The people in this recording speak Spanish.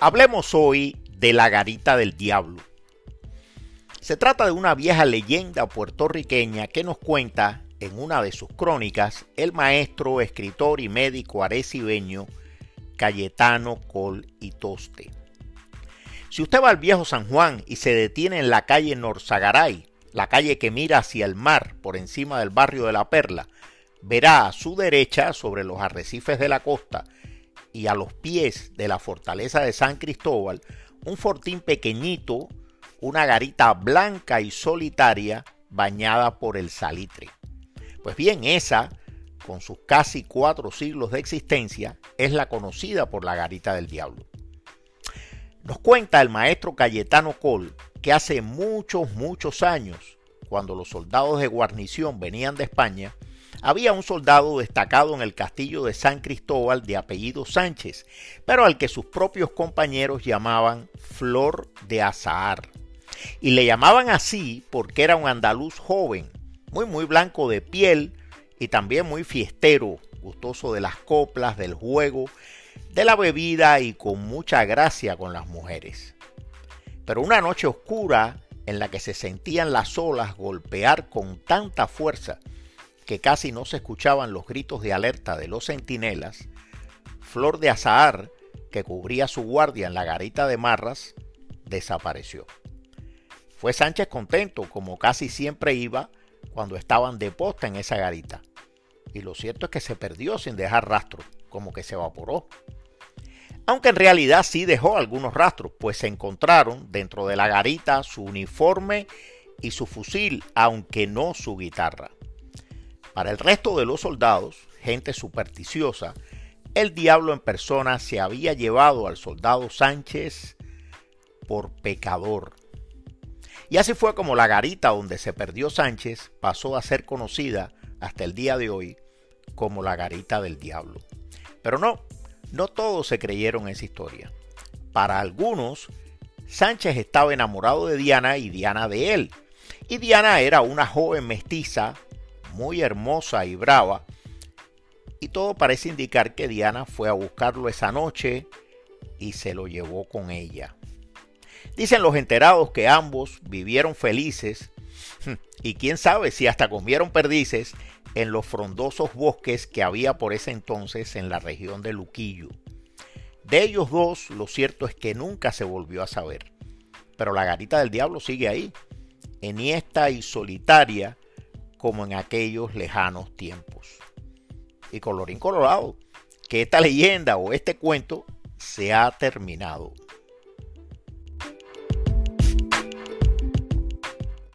Hablemos hoy de la garita del diablo. Se trata de una vieja leyenda puertorriqueña que nos cuenta en una de sus crónicas el maestro, escritor y médico arecibeño Cayetano Col y Toste. Si usted va al viejo San Juan y se detiene en la calle Norzagaray, la calle que mira hacia el mar por encima del barrio de la Perla, verá a su derecha sobre los arrecifes de la costa y a los pies de la fortaleza de San Cristóbal un fortín pequeñito, una garita blanca y solitaria bañada por el salitre. Pues bien, esa, con sus casi cuatro siglos de existencia, es la conocida por la garita del diablo. Nos cuenta el maestro Cayetano Col que hace muchos, muchos años, cuando los soldados de guarnición venían de España, había un soldado destacado en el castillo de San Cristóbal de apellido Sánchez, pero al que sus propios compañeros llamaban Flor de Azahar. Y le llamaban así porque era un andaluz joven, muy muy blanco de piel y también muy fiestero, gustoso de las coplas, del juego, de la bebida y con mucha gracia con las mujeres. Pero una noche oscura en la que se sentían las olas golpear con tanta fuerza que casi no se escuchaban los gritos de alerta de los centinelas, Flor de Azahar, que cubría su guardia en la garita de Marras, desapareció. Fue Sánchez contento, como casi siempre iba cuando estaban de posta en esa garita. Y lo cierto es que se perdió sin dejar rastro, como que se evaporó. Aunque en realidad sí dejó algunos rastros, pues se encontraron dentro de la garita su uniforme y su fusil, aunque no su guitarra. Para el resto de los soldados, gente supersticiosa, el diablo en persona se había llevado al soldado Sánchez por pecador. Y así fue como la garita donde se perdió Sánchez pasó a ser conocida hasta el día de hoy como la garita del diablo. Pero no, no todos se creyeron esa historia. Para algunos, Sánchez estaba enamorado de Diana y Diana de él. Y Diana era una joven mestiza muy hermosa y brava, y todo parece indicar que Diana fue a buscarlo esa noche y se lo llevó con ella. Dicen los enterados que ambos vivieron felices y quién sabe si hasta comieron perdices en los frondosos bosques que había por ese entonces en la región de Luquillo. De ellos dos, lo cierto es que nunca se volvió a saber. Pero la garita del diablo sigue ahí, enhiesta y solitaria, como en aquellos lejanos tiempos. Y colorín colorado, que esta leyenda o este cuento se ha terminado.